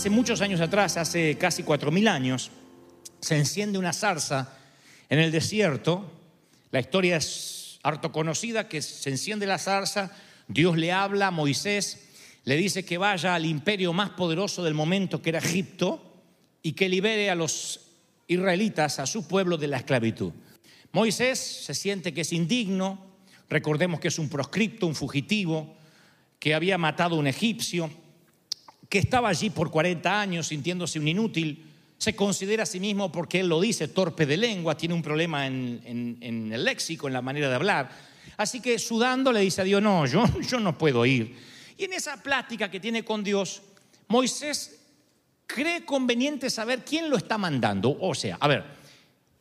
Hace muchos años atrás, hace casi cuatro mil años, se enciende una zarza en el desierto. La historia es harto conocida, que se enciende la zarza, Dios le habla a Moisés, le dice que vaya al imperio más poderoso del momento, que era Egipto, y que libere a los israelitas, a su pueblo de la esclavitud. Moisés se siente que es indigno, recordemos que es un proscripto, un fugitivo, que había matado a un egipcio, que estaba allí por 40 años sintiéndose un inútil, se considera a sí mismo, porque él lo dice, torpe de lengua, tiene un problema en, el léxico, en la manera de hablar. Así que sudando le dice a Dios, no, yo, yo no puedo ir. Y en esa plática que tiene con Dios, Moisés cree conveniente saber quién lo está mandando. O sea, a ver,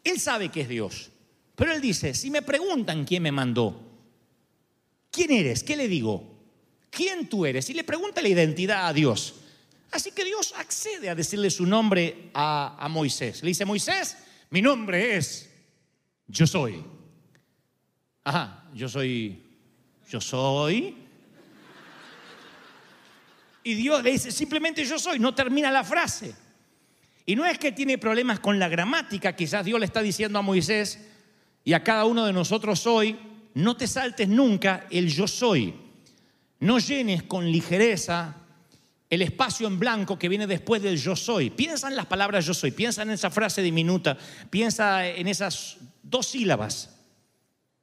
él sabe que es Dios, pero él dice, si me preguntan quién me mandó, ¿quién eres? ¿Qué le digo? ¿Quién tú eres? Y le pregunta la identidad a Dios. Así que Dios accede a decirle su nombre a, a Moisés. Le dice, Moisés, mi nombre es Yo soy. Ajá, yo soy, yo soy. Y Dios le dice, simplemente yo soy, no termina la frase. Y no es que tiene problemas con la gramática, quizás Dios le está diciendo a Moisés y a cada uno de nosotros hoy, no te saltes nunca el yo soy. No llenes con ligereza el espacio en blanco que viene después del yo soy. Piensa en las palabras yo soy, piensa en esa frase diminuta, piensa en esas dos sílabas,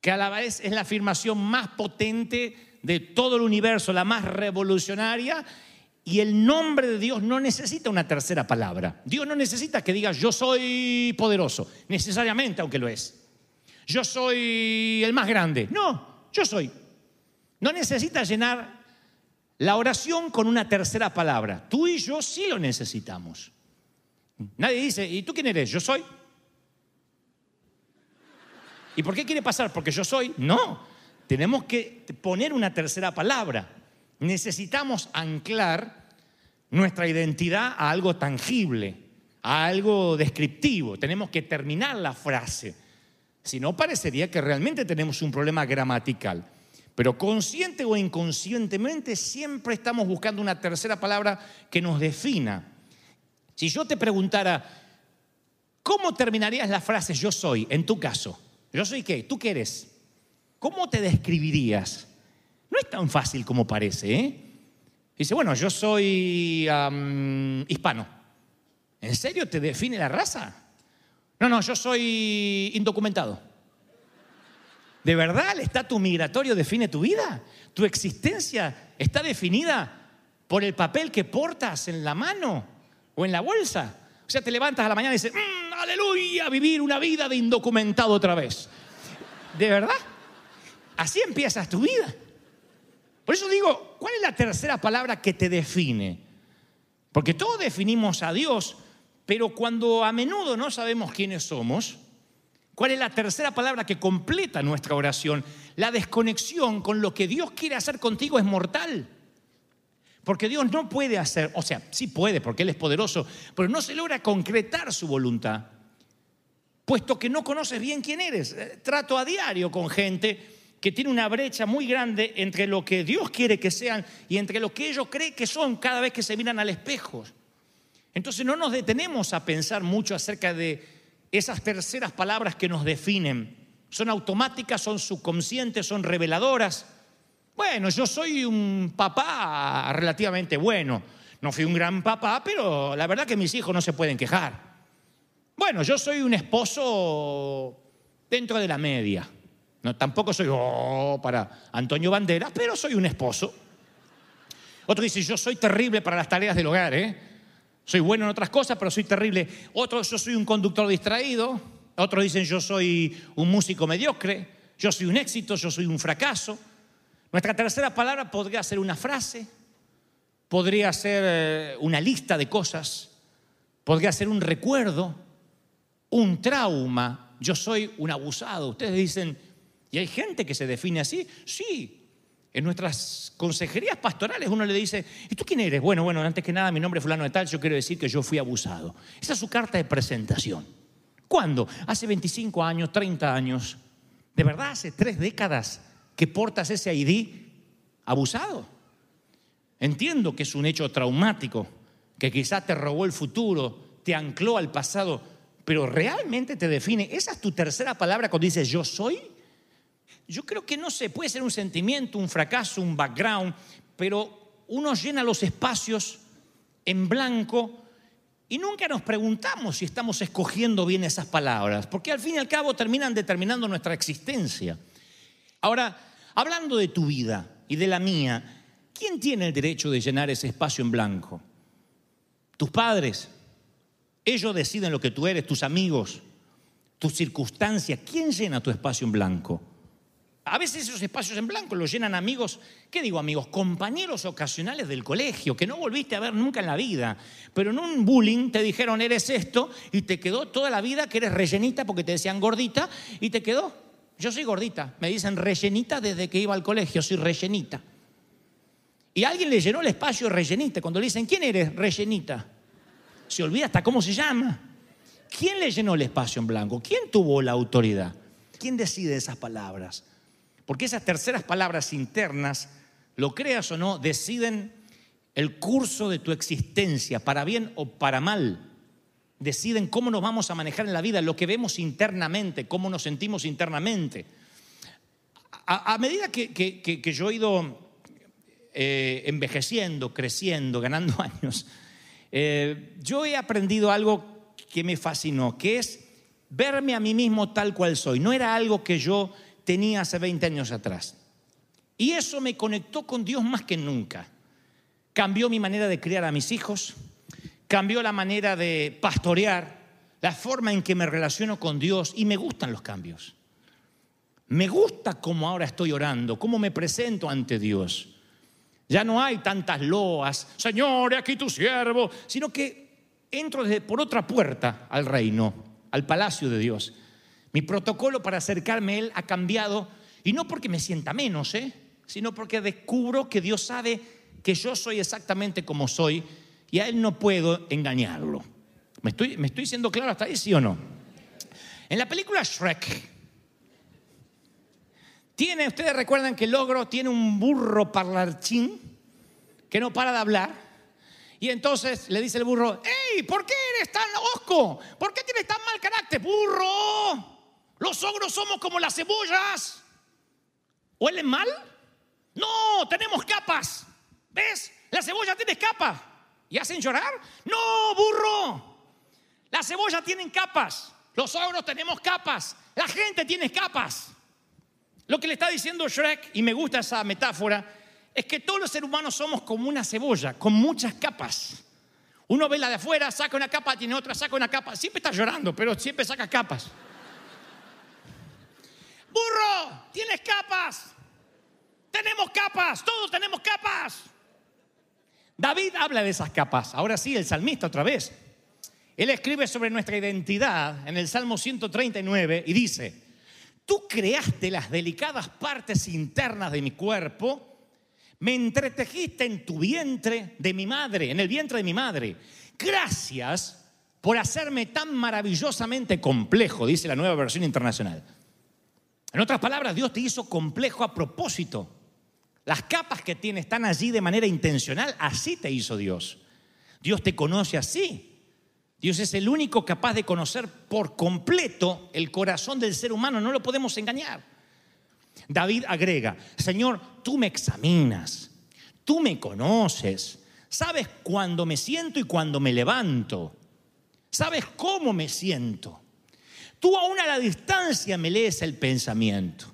que a la vez es la afirmación más potente de todo el universo, la más revolucionaria, y el nombre de Dios no necesita una tercera palabra. Dios no necesita que digas yo soy poderoso, necesariamente, aunque lo es. Yo soy el más grande. No, yo soy. No necesita llenar la oración con una tercera palabra. Tú y yo sí lo necesitamos. Nadie dice, ¿y tú quién eres? Yo soy. ¿Y por qué quiere pasar? Porque yo soy. No, tenemos que poner una tercera palabra. Necesitamos anclar nuestra identidad a algo tangible, a algo descriptivo. Tenemos que terminar la frase. Si no, parecería que realmente tenemos un problema gramatical. Pero consciente o inconscientemente siempre estamos buscando una tercera palabra que nos defina. Si yo te preguntara, ¿cómo terminarías la frase yo soy en tu caso? ¿Yo soy qué? ¿Tú qué eres? ¿Cómo te describirías? No es tan fácil como parece, ¿eh? Dice, bueno, yo soy am, hispano. ¿En serio te define la raza? No, no, yo soy indocumentado. ¿De verdad el estatus migratorio define tu vida? ¿Tu existencia está definida por el papel que portas en la mano o en la bolsa? O sea, te levantas a la mañana y dices, "Mm, aleluya, vivir una vida de indocumentado otra vez. ¿De verdad? Así empiezas tu vida. Por eso digo, ¿cuál es la tercera palabra que te define? Porque todos definimos a Dios, pero cuando a menudo no sabemos quiénes somos, ¿cuál es la tercera palabra que completa nuestra oración? La desconexión con lo que Dios quiere hacer contigo es mortal. Porque Dios no puede hacer, o sea, sí puede porque Él es poderoso, pero no se logra concretar su voluntad, puesto que no conoces bien quién eres. Eh, Trato a diario con gente que tiene una brecha muy grande entre lo que Dios quiere que sean y entre lo que ellos creen que son cada vez que se miran al espejo. Entonces no nos detenemos a pensar mucho acerca de esas terceras palabras que nos definen. Son automáticas, son subconscientes, son reveladoras. Bueno, yo soy un papá relativamente bueno. No fui un gran papá, pero la verdad que mis hijos no se pueden quejar. Bueno, yo soy un esposo dentro de la media. No, tampoco soy oh, para Antonio Banderas, pero soy un esposo. Otro dice, yo soy terrible para las tareas del hogar, ¿eh? Soy bueno en otras cosas, pero soy terrible. Otro, yo soy un conductor distraído. Otros dicen, yo soy un músico mediocre. Yo soy un éxito, yo soy un fracaso. Nuestra tercera palabra podría ser una frase, podría ser eh, una lista de cosas, podría ser un recuerdo, un trauma. Yo soy un abusado. Ustedes dicen, ¿y hay gente que se define así? Sí. En nuestras consejerías pastorales uno le dice, ¿y tú quién eres? Bueno, bueno, antes que nada mi nombre es fulano de tal, yo quiero decir que yo fui abusado. Esa es su carta de presentación. ¿Cuándo? Hace 25 años, 30 años. ¿De verdad hace tres décadas que portas ese ID abusado? Entiendo que es un hecho traumático, que quizás te robó el futuro, te ancló al pasado, pero realmente te define. Esa es tu tercera palabra cuando dices yo soy. Yo creo que no sé, puede ser un sentimiento, un fracaso, un background, pero uno llena los espacios en blanco y nunca nos preguntamos si estamos escogiendo bien esas palabras, porque al fin y al cabo terminan determinando nuestra existencia. Ahora, hablando de tu vida y de la mía, ¿quién tiene el derecho de llenar ese espacio en blanco? ¿Tus padres? Ellos deciden lo que tú eres, tus amigos, tus circunstancias. ¿Quién llena tu espacio en blanco? A veces esos espacios en blanco los llenan amigos, ¿qué digo amigos? Compañeros ocasionales del colegio que no volviste a ver nunca en la vida, pero en un bullying te dijeron eres esto y te quedó toda la vida que eres rellenita porque te decían gordita y te quedó. Yo soy gordita, me dicen rellenita desde que iba al colegio, soy rellenita. Y alguien le llenó el espacio rellenita. Cuando le dicen, ¿quién eres? Rellenita. Se olvida hasta cómo se llama. ¿Quién le llenó el espacio en blanco? ¿Quién tuvo la autoridad? ¿Quién decide esas palabras? Porque esas terceras palabras internas, lo creas o no, deciden el curso de tu existencia, para bien o para mal. Deciden cómo nos vamos a manejar en la vida, lo que vemos internamente, cómo nos sentimos internamente. A, medida que, yo he ido eh, envejeciendo, creciendo, ganando años, eh, yo he aprendido algo que me fascinó, que es verme a mí mismo tal cual soy. No era algo que yo tenía hace 20 años atrás. Y eso me conectó con Dios más que nunca. Cambió mi manera de criar a mis hijos, cambió la manera de pastorear, la forma en que me relaciono con Dios y me gustan los cambios. Me gusta cómo ahora estoy orando, cómo me presento ante Dios. Ya no hay tantas loas, Señor, aquí tu siervo, sino que entro desde por otra puerta al reino, al palacio de Dios. Mi protocolo para acercarme a Él ha cambiado y no porque me sienta menos, ¿eh? sino porque descubro que Dios sabe que yo soy exactamente como soy y a Él no puedo engañarlo. ¿Me estoy, me estoy siendo claro hasta ahí, sí o no? En la película Shrek, tiene, ustedes recuerdan que logro tiene un burro parlarchín que no para de hablar. Y entonces le dice el burro, ¡Ey! ¿Por qué eres tan osco? ¿Por qué tienes tan mal carácter? ¡Burro! Los ogros somos como las cebollas. ¿Huelen mal? No, tenemos capas. ¿Ves? La cebolla tiene capas. ¿Y hacen llorar? No, burro. La cebolla tienen capas. Los ogros tenemos capas. La gente tiene capas. Lo que le está diciendo Shrek, y me gusta esa metáfora, es que todos los seres humanos somos como una cebolla, con muchas capas. Uno ve la de afuera, saca una capa, tiene otra, saca una capa. Siempre está llorando, pero siempre saca capas. Burro, tienes capas. Tenemos capas, todos tenemos capas. David habla de esas capas. Ahora sí, el salmista otra vez. Él escribe sobre nuestra identidad en el Salmo 139 y dice, tú creaste las delicadas partes internas de mi cuerpo, me entretejiste en tu vientre de mi madre, en el vientre de mi madre. Gracias por hacerme tan maravillosamente complejo, dice la nueva versión internacional. En otras palabras, Dios te hizo complejo a propósito. Las capas que tienes están allí de manera intencional, así te hizo Dios. Dios te conoce así. Dios es el único capaz de conocer por completo el corazón del ser humano, no lo podemos engañar. David agrega, Señor, tú me examinas, tú me conoces, sabes cuándo me siento y cuándo me levanto, sabes cómo me siento. Tú aún a la distancia me lees el pensamiento.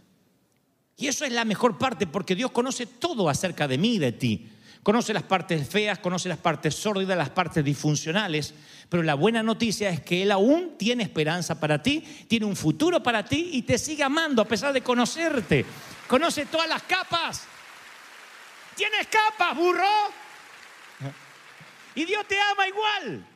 Y eso es la mejor parte porque Dios conoce todo acerca de mí y de ti. Conoce las partes feas, conoce las partes sórdidas, las partes disfuncionales, pero la buena noticia es que Él aún tiene esperanza para ti, tiene un futuro para ti y te sigue amando a pesar de conocerte. Conoce todas las capas. Tienes capas, burro. Y Dios te ama igual.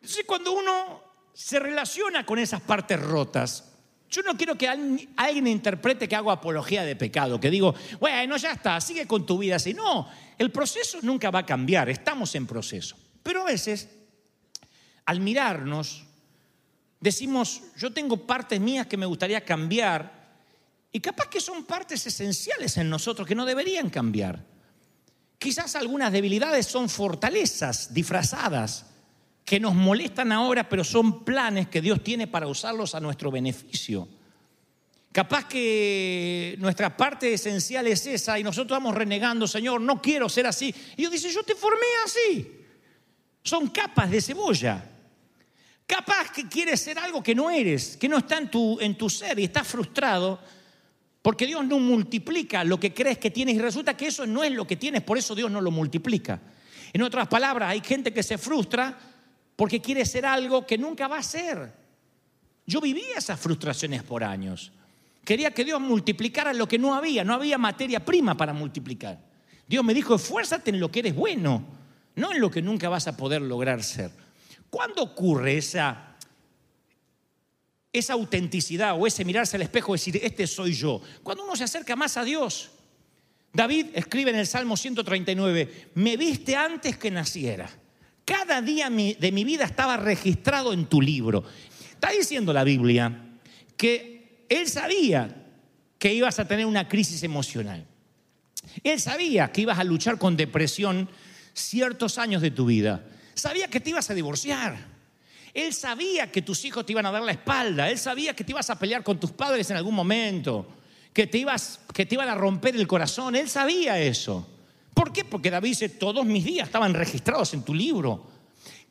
Entonces cuando uno se relaciona con esas partes rotas, yo no quiero que alguien interprete que hago apología de pecado, que digo, bueno, ya está, sigue con tu vida así. No, el proceso nunca va a cambiar, estamos en proceso. Pero a veces, al mirarnos, decimos, yo tengo partes mías que me gustaría cambiar y capaz que son partes esenciales en nosotros que no deberían cambiar. Quizás algunas debilidades son fortalezas disfrazadas que nos molestan ahora, pero son planes que Dios tiene para usarlos a nuestro beneficio. Capaz que nuestra parte esencial es esa y nosotros vamos renegando, Señor, no quiero ser así. Y Dios dice, yo te formé así. Son capas de cebolla. Capaz que quieres ser algo que no eres, que no está en tu, en tu ser y estás frustrado porque Dios no multiplica lo que crees que tienes y resulta que eso no es lo que tienes, por eso Dios no lo multiplica. En otras palabras, hay gente que se frustra porque quiere ser algo que nunca va a ser. Yo vivía esas frustraciones por años. Quería que Dios multiplicara lo que no había, no había materia prima para multiplicar. Dios me dijo, esfuérzate en lo que eres bueno, no en lo que nunca vas a poder lograr ser. ¿Cuándo ocurre esa, esa autenticidad o ese mirarse al espejo y decir, este soy yo? Cuando uno se acerca más a Dios. David escribe en el Salmo 139, me viste antes que naciera. Cada día de mi vida estaba registrado en tu libro. Está diciendo la Biblia que él sabía que ibas a tener una crisis emocional. Él sabía que ibas a luchar con depresión ciertos años de tu vida. Sabía que te ibas a divorciar. Él sabía que tus hijos te iban a dar la espalda. Él sabía que te ibas a pelear con tus padres en algún momento. Que te, ibas, que te iban a romper el corazón. Él sabía eso. ¿Por qué? Porque David dice, todos mis días estaban registrados en tu libro.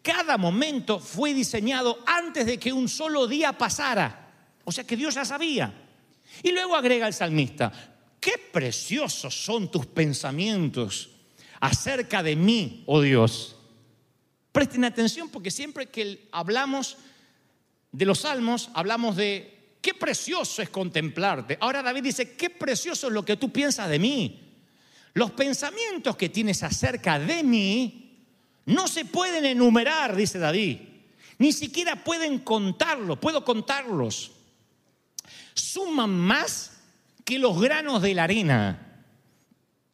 Cada momento fue diseñado antes de que un solo día pasara. O sea que Dios ya sabía. Y luego agrega el salmista, qué preciosos son tus pensamientos acerca de mí, oh Dios. Presten atención porque siempre que hablamos de los salmos, hablamos de qué precioso es contemplarte. Ahora David dice, qué precioso es lo que tú piensas de mí. Los pensamientos que tienes acerca de mí no se pueden enumerar, dice David. Ni siquiera pueden contarlos, puedo contarlos. Suman más que los granos de la arena.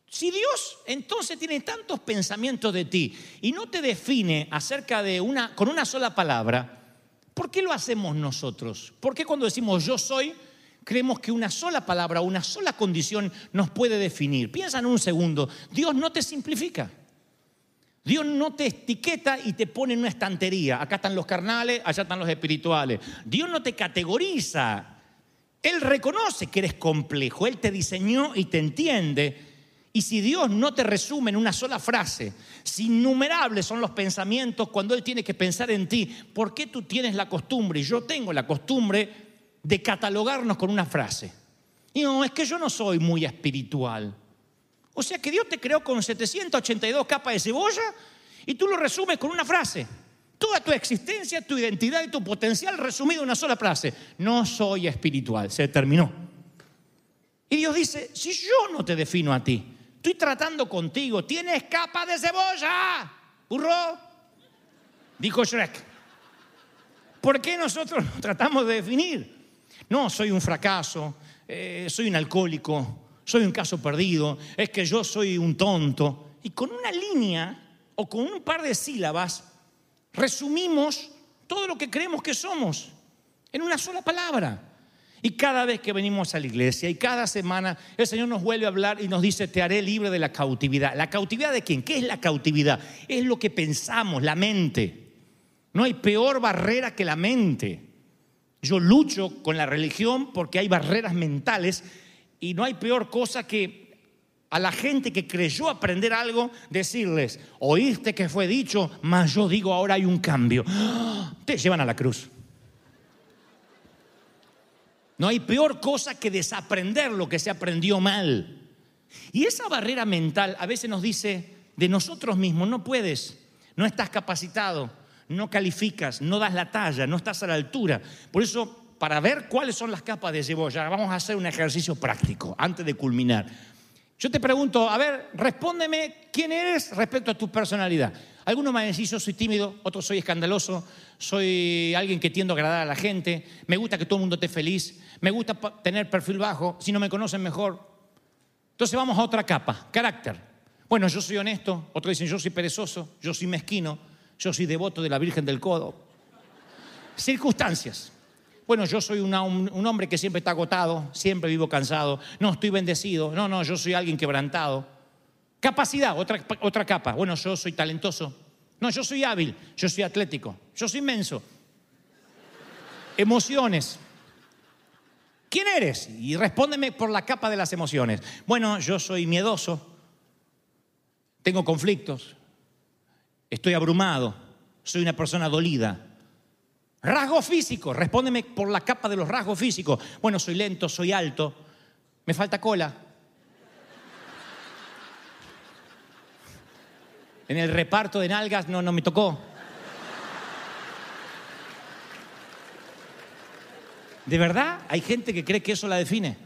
Si Dios entonces tiene tantos pensamientos de ti y no te define acerca de una con una sola palabra, ¿por qué lo hacemos nosotros? ¿Por qué cuando decimos yo soy creemos que una sola palabra, una sola condición nos puede definir. Piensa en un segundo, Dios no te simplifica. Dios no te etiqueta y te pone en una estantería. Acá están los carnales, allá están los espirituales. Dios no te categoriza. Él reconoce que eres complejo. Él te diseñó y te entiende. Y si Dios no te resume en una sola frase, si innumerables son los pensamientos cuando Él tiene que pensar en ti, ¿por qué tú tienes la costumbre? Y yo tengo la costumbre de catalogarnos con una frase. Y no, es que yo no soy muy espiritual. O sea que Dios te creó con 782 capas de cebolla y tú lo resumes con una frase. Toda tu existencia, tu identidad y tu potencial resumido en una sola frase. No soy espiritual. Se terminó. Y Dios dice, si yo no te defino a ti, estoy tratando contigo, tienes capa de cebolla. Burro. Dijo Shrek. ¿Por qué nosotros nos tratamos de definir? No, soy un fracaso, eh, soy un alcohólico, soy un caso perdido, es que yo soy un tonto. Y con una línea o con un par de sílabas resumimos todo lo que creemos que somos en una sola palabra. Y cada vez que venimos a la iglesia y cada semana el Señor nos vuelve a hablar y nos dice, te haré libre de la cautividad. ¿La cautividad de quién? ¿Qué es la cautividad? Es lo que pensamos, la mente. No hay peor barrera que la mente. Yo lucho con la religión porque hay barreras mentales y no hay peor cosa que a la gente que creyó aprender algo decirles, oíste que fue dicho, mas yo digo ahora hay un cambio. Te llevan a la cruz. No hay peor cosa que desaprender lo que se aprendió mal. Y esa barrera mental a veces nos dice de nosotros mismos, no puedes, no estás capacitado, no calificas, no das la talla, no estás a la altura. Por eso, para ver cuáles son las capas de cebolla, vamos a hacer un ejercicio práctico antes de culminar. Yo te pregunto, a ver, respóndeme quién eres respecto a tu personalidad. Algunos me yo soy tímido, otros soy escandaloso, soy alguien que tiendo a agradar a la gente, me gusta que todo el mundo esté feliz, me gusta tener perfil bajo, si no me conocen mejor. Entonces vamos a otra capa, carácter. Bueno, yo soy honesto, otros dicen yo soy perezoso, yo soy mezquino, yo soy devoto de la Virgen del Codo. Circunstancias. Bueno, yo soy un hombre que siempre está agotado, siempre vivo cansado, no estoy bendecido, no, no, yo soy alguien quebrantado. Capacidad, otra, otra capa. Bueno, yo soy talentoso. No, yo soy hábil, yo soy atlético, yo soy inmenso. Emociones. ¿Quién eres? Y respóndeme por la capa de las emociones. Bueno, yo soy miedoso, tengo conflictos, estoy abrumado, soy una persona dolida. Rasgo físico, respóndeme por la capa de los rasgos físicos. Bueno, soy lento, soy alto, me falta cola. En el reparto de nalgas no, no me tocó. ¿De verdad hay gente que cree que eso la define?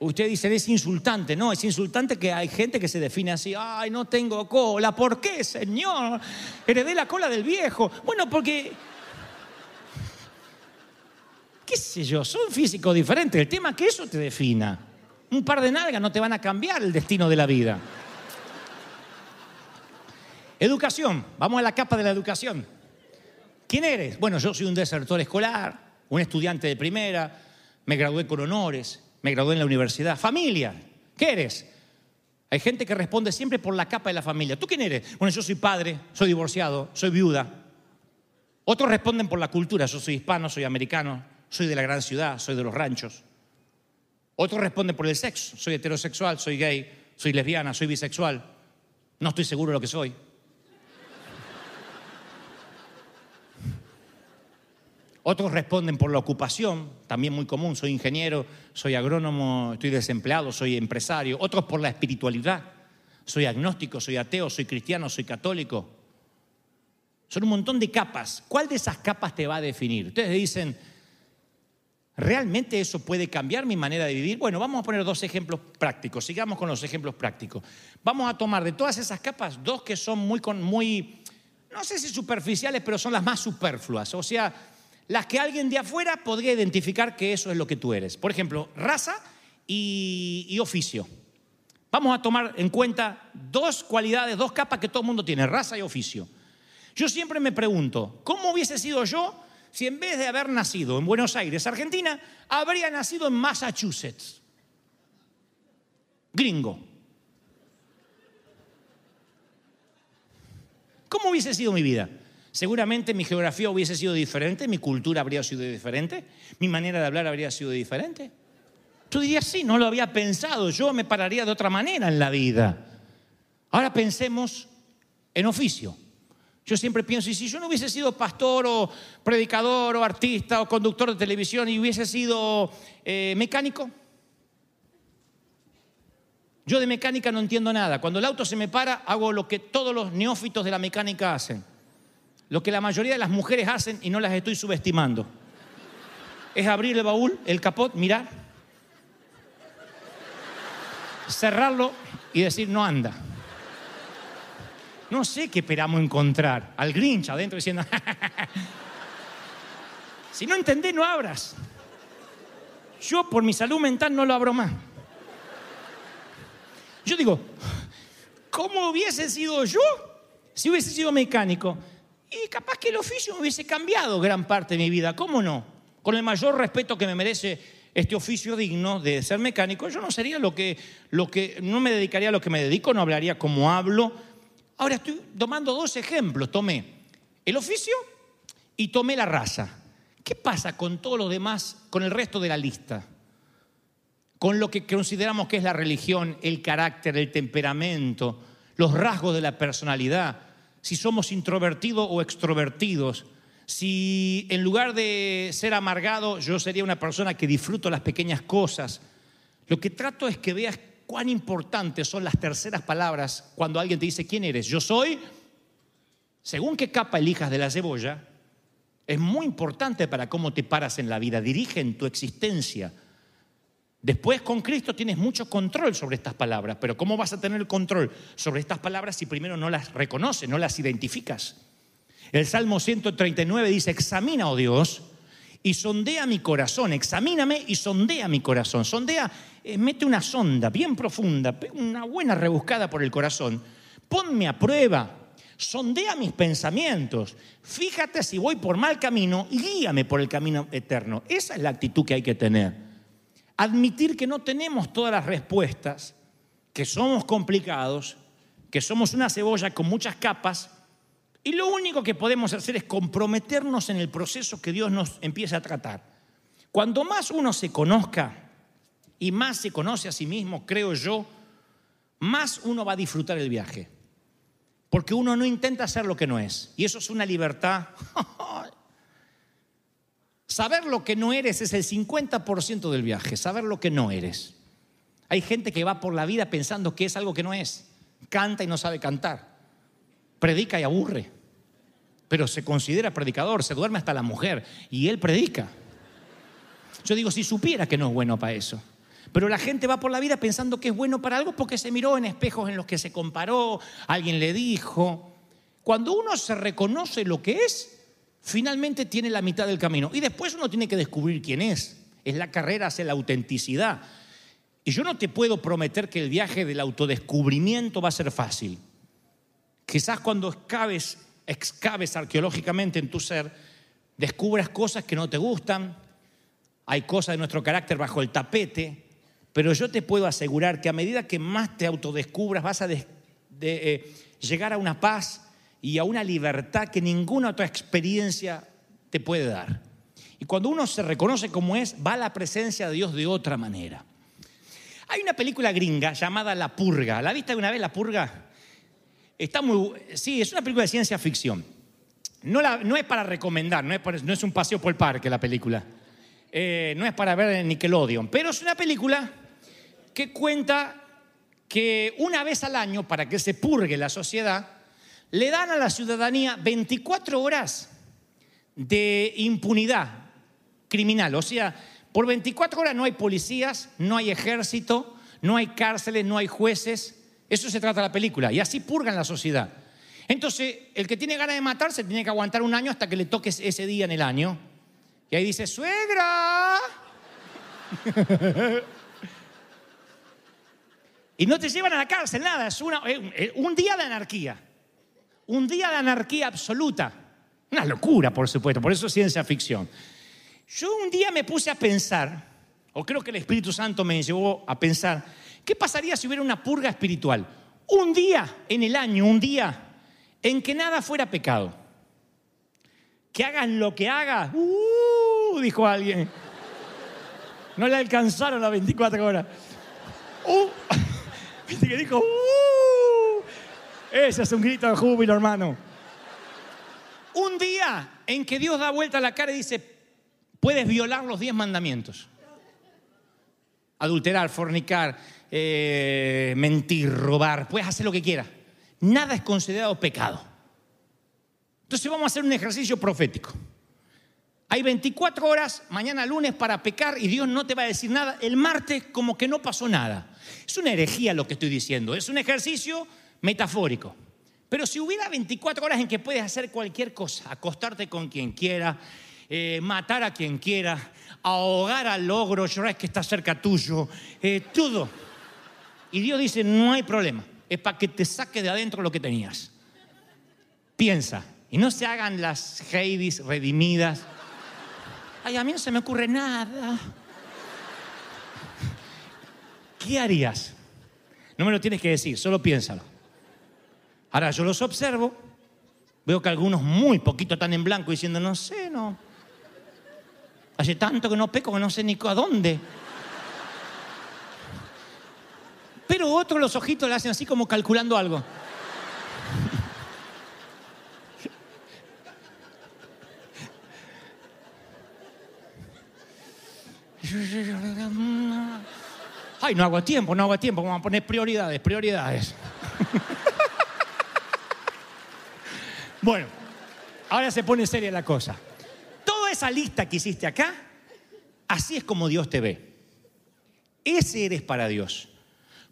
Usted dice, es insultante. No, es insultante que hay gente que se define así. Ay, no tengo cola. ¿Por qué, señor? Heredé la cola del viejo. Bueno, porque... ¿Qué sé yo? Son físicos diferentes. El tema es que eso te defina. Un par de nalgas no te van a cambiar el destino de la vida. Educación. Vamos a la capa de la educación. ¿Quién eres? Bueno, yo soy un desertor escolar, un estudiante de primera, me gradué con honores, me gradué en la universidad. Familia, ¿qué eres? Hay gente que responde siempre por la capa de la familia. ¿Tú quién eres? Bueno, yo soy padre, soy divorciado, soy viuda. Otros responden por la cultura. Yo soy hispano, soy americano, soy de la gran ciudad, soy de los ranchos. Otros responden por el sexo. Soy heterosexual, soy gay, soy lesbiana, soy bisexual. No estoy seguro de lo que soy. Otros responden por la ocupación, también muy común, soy ingeniero, soy agrónomo, estoy desempleado, soy empresario. Otros por la espiritualidad, soy agnóstico, soy ateo, soy cristiano, soy católico. Son un montón de capas. ¿Cuál de esas capas te va a definir? Ustedes dicen, ¿realmente eso puede cambiar mi manera de vivir? Bueno, vamos a poner dos ejemplos prácticos. Sigamos con los ejemplos prácticos. Vamos a tomar de todas esas capas dos que son muy, muy no sé si superficiales, pero son las más superfluas. O sea, las que alguien de afuera podría identificar que eso es lo que tú eres. Por ejemplo, raza y, oficio. Vamos a tomar en cuenta dos cualidades, dos capas que todo el mundo tiene, raza y oficio. Yo siempre me pregunto, ¿cómo hubiese sido yo si en vez de haber nacido en Buenos Aires, Argentina, habría nacido en Massachusetts? Gringo. ¿Cómo hubiese sido mi vida? Seguramente mi geografía hubiese sido diferente, mi cultura habría sido diferente, mi manera de hablar habría sido diferente. Tú dirías, sí, no lo había pensado, yo me pararía de otra manera en la vida. Ahora pensemos en oficio. Yo siempre pienso, y si yo no hubiese sido pastor o predicador o artista o conductor de televisión y hubiese sido eh, mecánico, yo de mecánica no entiendo nada. Cuando el auto se me para, hago lo que todos los neófitos de la mecánica hacen. Lo que la mayoría de las mujeres hacen y no las estoy subestimando. Es abrir el baúl, el capot, mirar, cerrarlo y decir no anda. No sé qué esperamos encontrar. Al Grinch adentro diciendo, si no entendés, no abras. Yo por mi salud mental no lo abro más. Yo digo, ¿cómo hubiese sido yo si hubiese sido mecánico? Y capaz que el oficio hubiese cambiado gran parte de mi vida, ¿cómo no? Con el mayor respeto que me merece este oficio digno de ser mecánico, yo no sería lo que, no me dedicaría a lo que me dedico, no hablaría como hablo. Ahora estoy tomando dos ejemplos, tomé el oficio y tomé la raza. ¿Qué pasa con todo lo demás, con el resto de la lista? Con lo que consideramos que es la religión, el carácter, el temperamento, los rasgos de la personalidad, si somos introvertidos o extrovertidos, si en lugar de ser amargado yo sería una persona que disfruto las pequeñas cosas. Lo que trato es que veas cuán importantes son las terceras palabras cuando alguien te dice, ¿quién eres? Yo soy, según qué capa elijas de la cebolla, es muy importante para cómo te paras en la vida, dirigen tu existencia. Después con Cristo tienes mucho control sobre estas palabras, pero ¿cómo vas a tener control sobre estas palabras si primero no las reconoces, no las identificas? El Salmo 139 dice, examina, oh Dios, y sondea mi corazón, examíname y sondea mi corazón. Sondea, eh, mete una sonda bien profunda, una buena rebuscada por el corazón. Ponme a prueba, sondea mis pensamientos, fíjate si voy por mal camino y guíame por el camino eterno. Esa es la actitud que hay que tener admitir que no tenemos todas las respuestas, que somos complicados, que somos una cebolla con muchas capas, y lo único que podemos hacer es comprometernos en el proceso que Dios nos empieza a tratar. Cuando más uno se conozca y más se conoce a sí mismo, creo yo, más uno va a disfrutar el viaje. Porque uno no intenta hacer lo que no es. Y eso es una libertad Saber lo que no eres es el 50% del viaje, saber lo que no eres. Hay gente que va por la vida pensando que es algo que no es. Canta y no sabe cantar. Predica y aburre. Pero se considera predicador, se duerme hasta la mujer y él predica. Yo digo, si supiera que no es bueno para eso. Pero la gente va por la vida pensando que es bueno para algo porque se miró en espejos en los que se comparó, alguien le dijo. Cuando uno se reconoce lo que es, finalmente tiene la mitad del camino. Y después uno tiene que descubrir quién es. Es la carrera hacia la autenticidad. Y yo no te puedo prometer que el viaje del autodescubrimiento va a ser fácil. Quizás cuando excaves, arqueológicamente en tu ser, descubras cosas que no te gustan, hay cosas de nuestro carácter bajo el tapete, pero yo te puedo asegurar que a medida que más te autodescubras vas a eh, llegar a una paz y a una libertad que ninguna otra experiencia te puede dar. Y cuando uno se reconoce como es, va a la presencia de Dios de otra manera. Hay una película gringa llamada La Purga. ¿La viste alguna vez, La Purga? Está muy... Sí, es una película de ciencia ficción. No, no es para recomendar, no es, no es, un paseo por el parque la película. Eh, no es para ver en Nickelodeon, pero es una película que cuenta que una vez al año, para que se purgue la sociedad, le dan a la ciudadanía 24 horas de impunidad criminal. O sea, por 24 horas no hay policías, no hay ejército, no hay cárceles, no hay jueces. Eso se trata la película. Y así purgan la sociedad. Entonces, el que tiene ganas de matarse tiene que aguantar un año hasta que le toque ese día en el año. Y ahí dice, suegra. y no te llevan a la cárcel, nada. Es un día de anarquía. Un día de anarquía absoluta. Una locura, por supuesto, por eso es ciencia ficción. Yo un día me puse a pensar, o creo que el Espíritu Santo me llevó a pensar, ¿qué pasaría si hubiera una purga espiritual? Un día en el año, un día en que nada fuera pecado. Que hagan lo que haga, uh, dijo alguien. No le alcanzaron las 24 horas. Uh, dijo, uh, ese es un grito de júbilo, hermano. Un día en que Dios da vuelta la cara y dice, puedes violar los diez mandamientos. Adulterar, fornicar, eh, mentir, robar, puedes hacer lo que quieras. Nada es considerado pecado. Entonces vamos a hacer un ejercicio profético. Hay 24 horas mañana lunes para pecar y Dios no te va a decir nada. El martes como que no pasó nada. Es una herejía lo que estoy diciendo. Es un ejercicio metafórico. Pero si hubiera 24 horas en que puedes hacer cualquier cosa, acostarte con quien quiera, eh, matar a quien quiera, ahogar al logro, llorar que está cerca tuyo, eh, todo. Y Dios dice, no hay problema, es para que te saque de adentro lo que tenías. Piensa, y no se hagan las Hades redimidas. Ay, a mí no se me ocurre nada. ¿Qué harías? No me lo tienes que decir, solo piénsalo. Ahora yo los observo Veo que algunos muy poquito están en blanco diciendo, no sé, no. Hace tanto que no peco que no sé ni a dónde. Pero otros los ojitos le hacen así como calculando algo. Ay, no hago tiempo, no hago tiempo. Vamos a poner prioridades, prioridades. Bueno, ahora se pone seria la cosa. Toda esa lista que hiciste acá, así es como Dios te ve. Ese eres para Dios.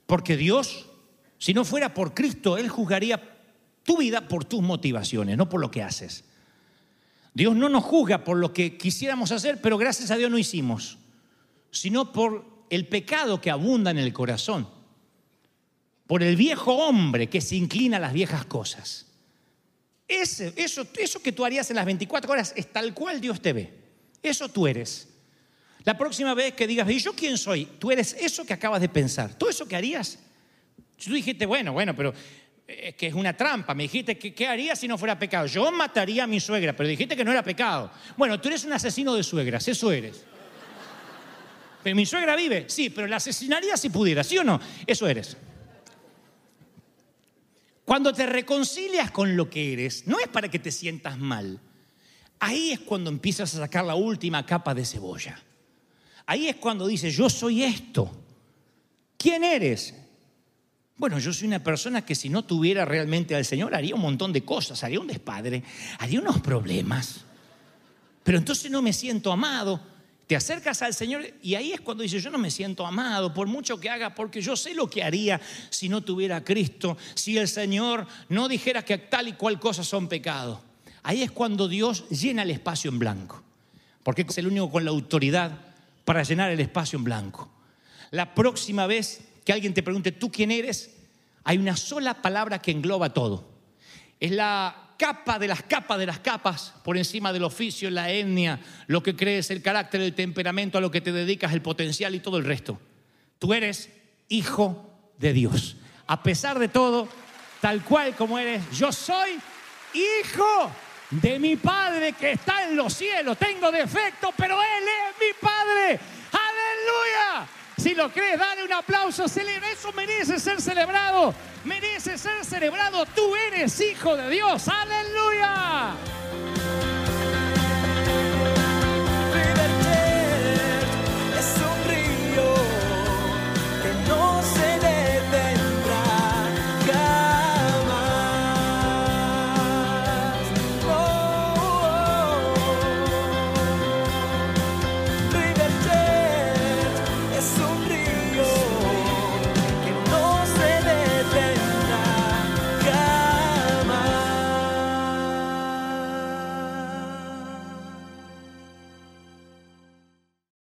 Porque Dios, si no fuera por Cristo, Él juzgaría tu vida por tus motivaciones, no por lo que haces. Dios no nos juzga por lo que quisiéramos hacer, pero gracias a Dios no hicimos, sino por el pecado que abunda en el corazón, por el viejo hombre que se inclina a las viejas cosas. Eso, eso que tú harías en las 24 horas es tal cual Dios te ve. Eso tú eres. La próxima vez que digas, ¿y yo quién soy? Tú eres eso que acabas de pensar. Todo eso que harías. Tú dijiste, bueno, bueno, pero es que es una trampa. Me dijiste, ¿qué, ¿qué harías si no fuera pecado? Yo mataría a mi suegra, pero dijiste que no era pecado. Bueno, tú eres un asesino de suegras, eso eres. Pero mi suegra vive, sí, pero la asesinaría si pudiera, ¿sí o no? Eso eres. Cuando te reconcilias con lo que eres, no es para que te sientas mal. Ahí es cuando empiezas a sacar la última capa de cebolla. Ahí es cuando dices, yo soy esto. ¿Quién eres? Bueno, yo soy una persona que si no tuviera realmente al Señor haría un montón de cosas, haría un despadre, haría unos problemas. Pero entonces no me siento amado. Te acercas al Señor y ahí es cuando dices, yo no me siento amado por mucho que haga, porque yo sé lo que haría si no tuviera a Cristo, si el Señor no dijera que tal y cual cosa son pecado. Ahí es cuando Dios llena el espacio en blanco, porque es el único con la autoridad para llenar el espacio en blanco. La próxima vez que alguien te pregunte, ¿tú quién eres? Hay una sola palabra que engloba todo. Es la capa de las capas de las capas por encima del oficio, la etnia, lo que crees, el carácter, el temperamento, a lo que te dedicas, el potencial y todo el resto. Tú eres hijo de Dios. A pesar de todo, tal cual como eres, yo soy hijo de mi Padre que está en los cielos. Tengo defecto, pero Él es mi Padre. Si lo crees, dale un aplauso, celebra. Eso merece ser celebrado. Merece ser celebrado. Tú eres hijo de Dios. Aleluya.